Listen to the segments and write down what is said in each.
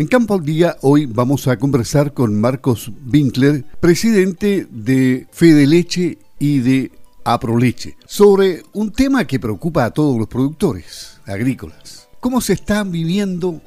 En Campo al Día hoy vamos a conversar con Marcos Winkler, presidente de Fede Leche y de Aproleche, sobre un tema que preocupa a todos los productores agrícolas. ¿Cómo se está viviendo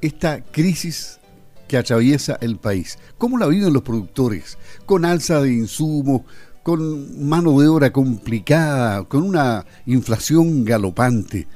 esta crisis que atraviesa el país? ¿Cómo la viven los productores? Con alza de insumos, con mano de obra complicada, con una inflación galopante.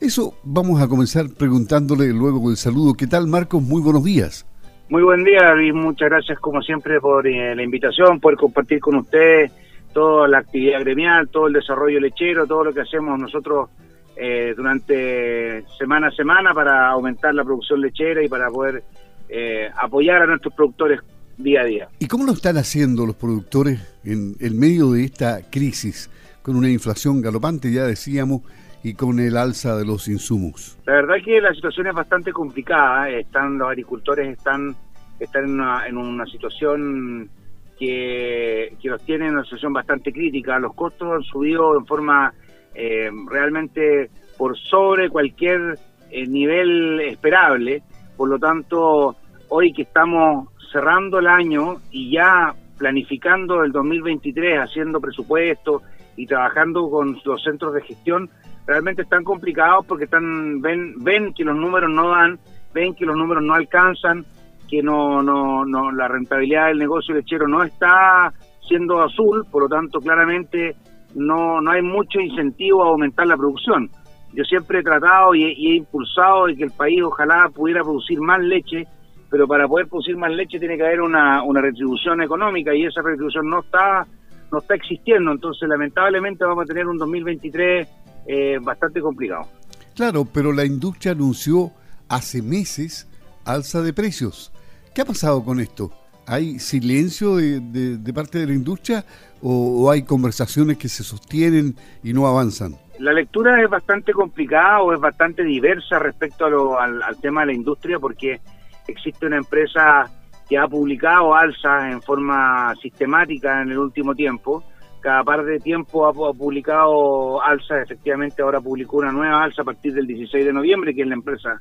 Eso vamos a comenzar preguntándole luego del saludo. ¿Qué tal, Marcos? Muy buenos días. Muy buen día y muchas gracias como siempre por eh, la invitación, por compartir con usted toda la actividad gremial, todo el desarrollo lechero, todo lo que hacemos nosotros eh, durante semana a semana para aumentar la producción lechera y para poder eh, apoyar a nuestros productores día a día. ¿Y cómo lo están haciendo los productores en el medio de esta crisis, con una inflación galopante, ya decíamos, y con el alza de los insumos? La verdad es que la situación es bastante complicada. ¿eh? Están los agricultores están están en una, situación que, que los tiene en una situación bastante crítica. Los costos han subido en forma eh, realmente por sobre cualquier eh, nivel esperable. Por lo tanto, hoy que estamos cerrando el año y ya planificando el 2023, haciendo presupuesto y trabajando con los centros de gestión, realmente están complicados porque están ven ven que los números no dan, ven que los números no alcanzan, que no no no la rentabilidad del negocio lechero no está siendo azul, por lo tanto claramente no no hay mucho incentivo a aumentar la producción. Yo siempre he tratado y he, impulsado de que el país ojalá pudiera producir más leche, pero para poder producir más leche tiene que haber una, una retribución económica y esa retribución no está no está existiendo, entonces lamentablemente vamos a tener un 2023 eh, bastante complicado. Claro, pero la industria anunció hace meses alza de precios. ¿Qué ha pasado con esto? ¿Hay silencio de, parte de la industria o, hay conversaciones que se sostienen y no avanzan? La lectura es bastante complicada o es bastante diversa respecto al, al, tema de la industria porque existe una empresa que ha publicado alzas en forma sistemática en el último tiempo cada par de tiempo ha, publicado alzas, efectivamente ahora publicó una nueva alza a partir del 16 de noviembre, que es la empresa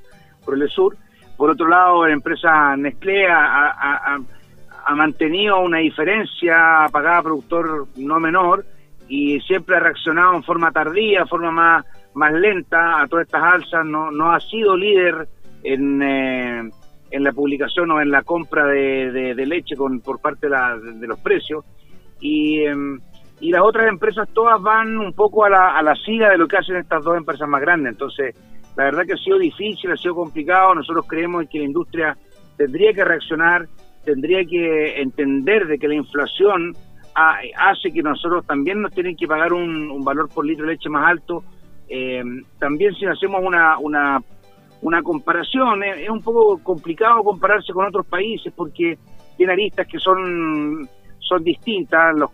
Sur. Por otro lado, la empresa Nestlé ha, mantenido una diferencia pagada productor no menor y siempre ha reaccionado en forma tardía, en forma más, más lenta a todas estas alzas, no, no ha sido líder en, eh, en la publicación o en la compra de, leche con, por parte de, de los precios. Y em, y las otras empresas todas van un poco a la, a la siga de lo que hacen estas dos empresas más grandes. Entonces, la verdad que ha sido difícil, ha sido complicado. Nosotros creemos que la industria tendría que reaccionar, tendría que entender de que la inflación hace que nosotros también nos tienen que pagar un, valor por litro de leche más alto. Eh, también si hacemos una, una, una comparación, es un poco complicado compararse con otros países porque tiene aristas que son son distintas, los,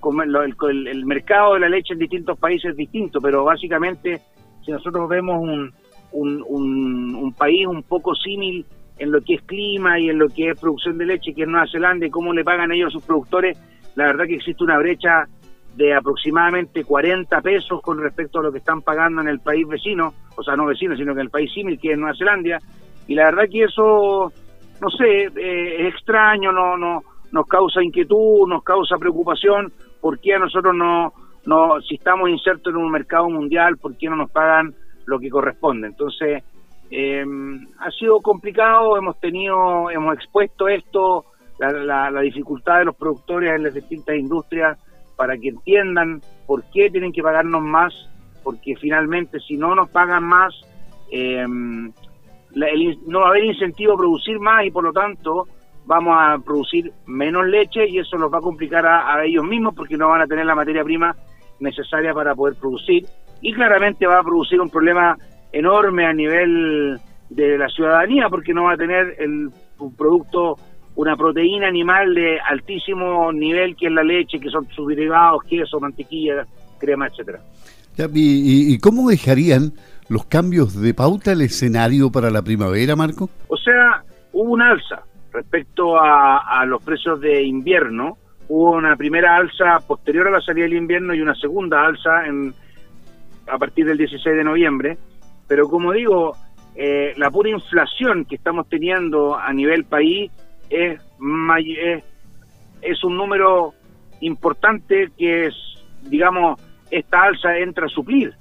el, mercado de la leche en distintos países es distinto, pero básicamente si nosotros vemos un, un, país un poco símil en lo que es clima y en lo que es producción de leche, que es Nueva Zelanda, y cómo le pagan ellos a sus productores, la verdad que existe una brecha de aproximadamente 40 pesos con respecto a lo que están pagando en el país vecino, o sea, no vecino, sino que en el país símil, que es Nueva Zelanda, y la verdad que eso, no sé, eh, es extraño, no, no, nos causa inquietud, nos causa preocupación, ¿por qué a nosotros no, no, si estamos insertos en un mercado mundial, por qué no nos pagan lo que corresponde? Entonces, em, ha sido complicado, hemos tenido, hemos expuesto esto, la, la, dificultad de los productores en las distintas industrias para que entiendan por qué tienen que pagarnos más, porque finalmente si no nos pagan más, em, no va a haber incentivo a producir más y por lo tanto vamos a producir menos leche y eso nos va a complicar a, ellos mismos porque no van a tener la materia prima necesaria para poder producir y claramente va a producir un problema enorme a nivel de la ciudadanía porque no va a tener el producto una proteína animal de altísimo nivel que es la leche, que son sus derivados, queso, mantequilla, crema, etcétera. ¿Y, y cómo dejarían los cambios de pauta el escenario para la primavera, Marco? O sea, hubo un alza, Respecto a, los precios de invierno, hubo una primera alza posterior a la salida del invierno y una segunda alza en, a partir del 16 de noviembre. Pero como digo, eh, la pura inflación que estamos teniendo a nivel país es, es, es un número importante que es, digamos, esta alza entra a suplir,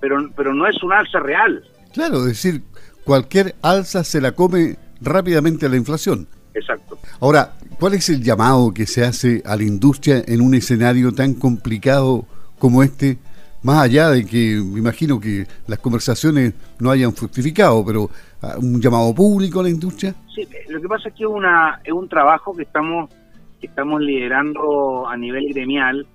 pero, pero no es una alza real. Claro, es decir, cualquier alza se la come rápidamente la inflación. Exacto. Ahora, ¿cuál es el llamado que se hace a la industria en un escenario tan complicado como este? Más allá de que me imagino que las conversaciones no hayan fructificado, pero ah, un llamado público a la industria. Sí, lo que pasa es que una, es un trabajo que estamos, que estamos liderando a nivel gremial,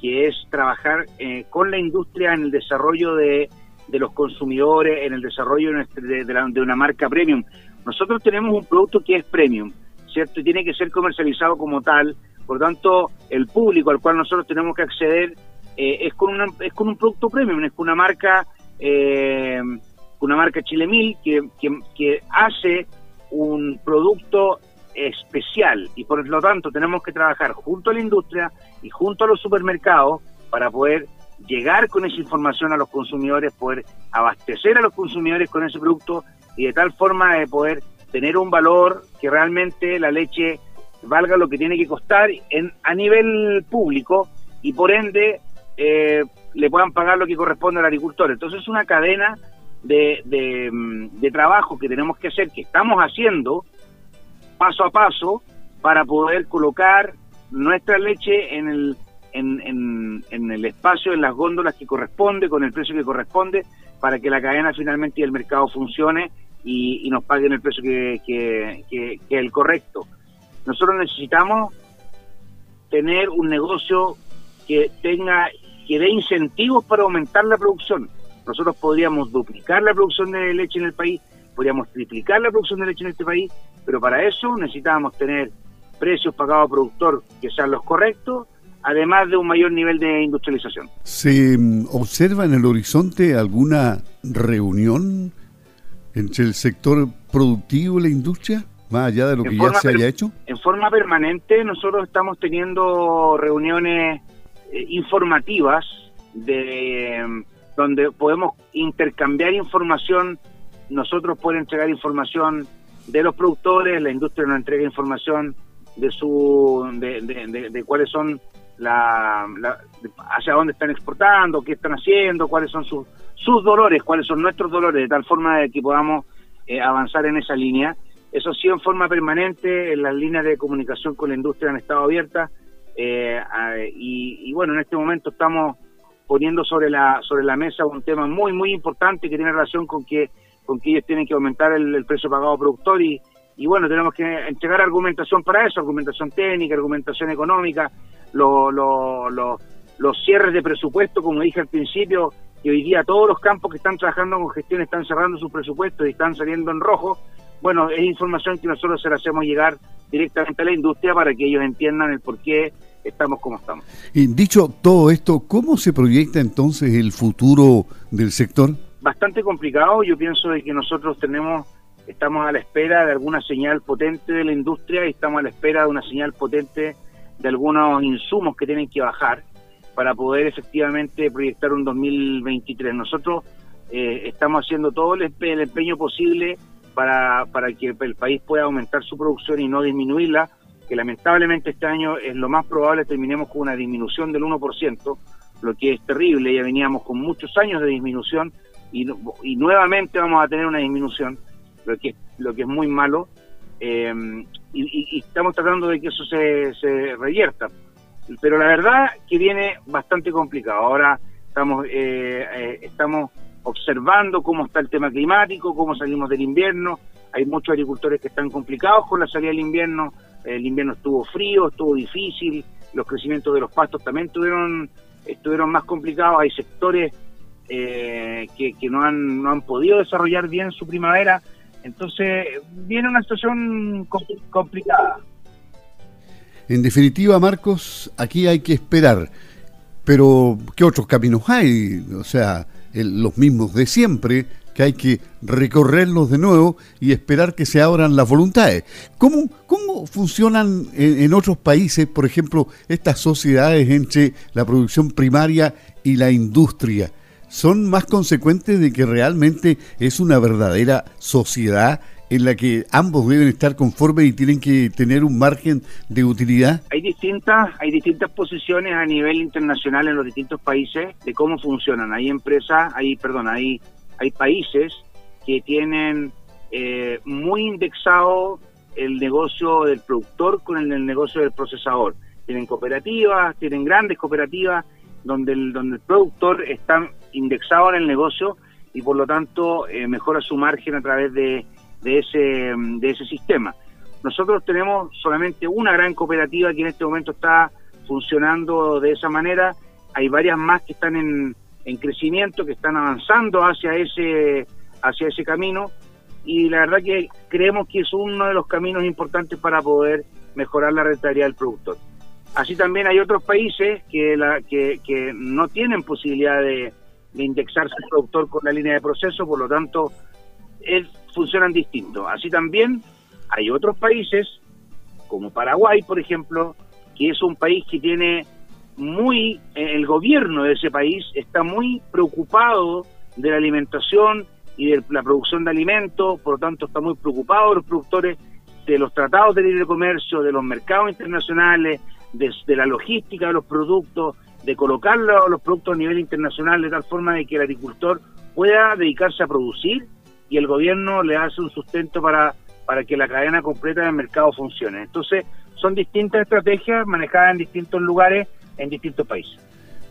que es trabajar eh, con la industria en el desarrollo de, de los consumidores, en el desarrollo de, de una marca premium. Nosotros tenemos un producto que es premium ¿cierto? Y tiene que ser comercializado como tal. Por tanto, el público al cual nosotros tenemos que acceder eh, es, con una, es con un producto premium, es con una marca, eh, una marca Chile Mil que, que, hace un producto especial y por lo tanto tenemos que trabajar junto a la industria y junto a los supermercados para poder llegar con esa información a los consumidores, poder abastecer a los consumidores con ese producto y de tal forma de poder tener un valor que realmente la leche valga lo que tiene que costar en, a nivel público y por ende eh, le puedan pagar lo que corresponde al agricultor. Entonces es una cadena de, mm, de, trabajo que tenemos que hacer, que estamos haciendo paso a paso para poder colocar nuestra leche en el, en, en, el espacio, en las góndolas que corresponde, con el precio que corresponde, para que la cadena finalmente y el mercado funcione y, nos paguen el precio que, que, es el correcto. Nosotros necesitamos tener un negocio que tenga que dé incentivos para aumentar la producción. Nosotros podríamos duplicar la producción de leche en el país, podríamos triplicar la producción de leche en este país, pero para eso necesitábamos tener precios pagados al productor que sean los correctos, además de un mayor nivel de industrialización. ¿Se mm, observa en el horizonte alguna reunión entre el sector productivo y la industria, más allá de lo que ya se haya hecho? En forma permanente nosotros estamos teniendo reuniones eh, informativas de donde podemos intercambiar información, nosotros podemos entregar información de los productores, la industria nos entrega información de su de, de, cuáles son la, hacia dónde están exportando, qué están haciendo, cuáles son sus sus dolores, cuáles son nuestros dolores, de tal forma de que podamos eh, avanzar en esa línea. Eso sí, en forma permanente, las líneas de comunicación con la industria han estado abiertas eh, y, bueno, en este momento estamos poniendo sobre la sobre la mesa un tema muy muy importante que tiene relación con que con que ellos tienen que aumentar el, precio pagado productor y, y bueno, tenemos que entregar argumentación para eso, argumentación técnica, argumentación económica, los cierres de presupuesto, como dije al principio, y hoy día todos los campos que están trabajando con gestión están cerrando sus presupuestos y están saliendo en rojo, bueno, es información que nosotros se la hacemos llegar directamente a la industria para que ellos entiendan el por qué estamos como estamos. Y dicho todo esto, ¿cómo se proyecta entonces el futuro del sector? Bastante complicado, yo pienso de que nosotros tenemos estamos a la espera de alguna señal potente de la industria y estamos a la espera de una señal potente de algunos insumos que tienen que bajar para poder efectivamente proyectar un 2023. Nosotros eh, estamos haciendo todo el, empeño posible para, para que el país pueda aumentar su producción y no disminuirla, que lamentablemente este año es lo más probable terminemos con una disminución del 1%, lo que es terrible, ya veníamos con muchos años de disminución y, nuevamente vamos a tener una disminución, lo que, lo que es muy malo, eh, y, y, estamos tratando de que eso se, se revierta pero la verdad que viene bastante complicado. Ahora estamos, eh, eh, estamos observando cómo está el tema climático, cómo salimos del invierno. Hay muchos agricultores que están complicados con la salida del invierno. El invierno estuvo frío, estuvo difícil. Los crecimientos de los pastos también estuvieron, estuvieron más complicados. Hay sectores eh, que, que no, han, no han podido desarrollar bien su primavera. Entonces viene una situación complicada. En definitiva, Marcos, aquí hay que esperar. Pero, ¿qué otros caminos hay? O sea, los mismos de siempre, que hay que recorrerlos de nuevo y esperar que se abran las voluntades. ¿Cómo, cómo funcionan en, otros países, por ejemplo, estas sociedades entre la producción primaria y la industria? son más consecuentes de que realmente es una verdadera sociedad en la que ambos deben estar conformes y tienen que tener un margen de utilidad? Hay distintas, hay distintas posiciones a nivel internacional en los distintos países de cómo funcionan. Hay empresas, hay, perdón, hay, hay países que tienen eh, muy indexado el negocio del productor con el, negocio del procesador. Tienen cooperativas, tienen grandes cooperativas donde el, donde el productor está indexado en el negocio y por lo tanto eh, mejora su margen a través de de ese, de ese sistema. Nosotros tenemos solamente una gran cooperativa que en este momento está funcionando de esa manera. Hay varias más que están en, en crecimiento, que están avanzando hacia ese, hacia ese camino y la verdad que creemos que es uno de los caminos importantes para poder mejorar la rentabilidad del productor. Así también hay otros países que, la, que, que no tienen posibilidad de, de indexar su productor con la línea de proceso, por lo tanto funcionan distintos. Así también hay otros países, como Paraguay, por ejemplo, que es un país que tiene muy, el gobierno de ese país está muy preocupado de la alimentación y de la producción de alimentos, por lo tanto está muy preocupado los productores de los tratados de libre comercio, de los mercados internacionales, de, la logística de los productos, de colocar los productos a nivel internacional de tal forma de que el agricultor pueda dedicarse a producir y el gobierno le hace un sustento para, para que la cadena completa del mercado funcione. Entonces, son distintas estrategias manejadas en distintos lugares, en distintos países.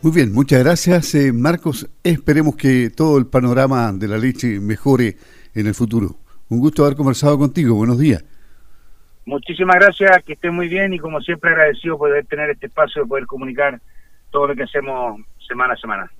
Muy bien, muchas gracias eh, Marcos. Esperemos que todo el panorama de la leche mejore en el futuro. Un gusto haber conversado contigo. Buenos días. Muchísimas gracias, que esté muy bien y como siempre agradecido poder tener este espacio de poder comunicar todo lo que hacemos semana a semana.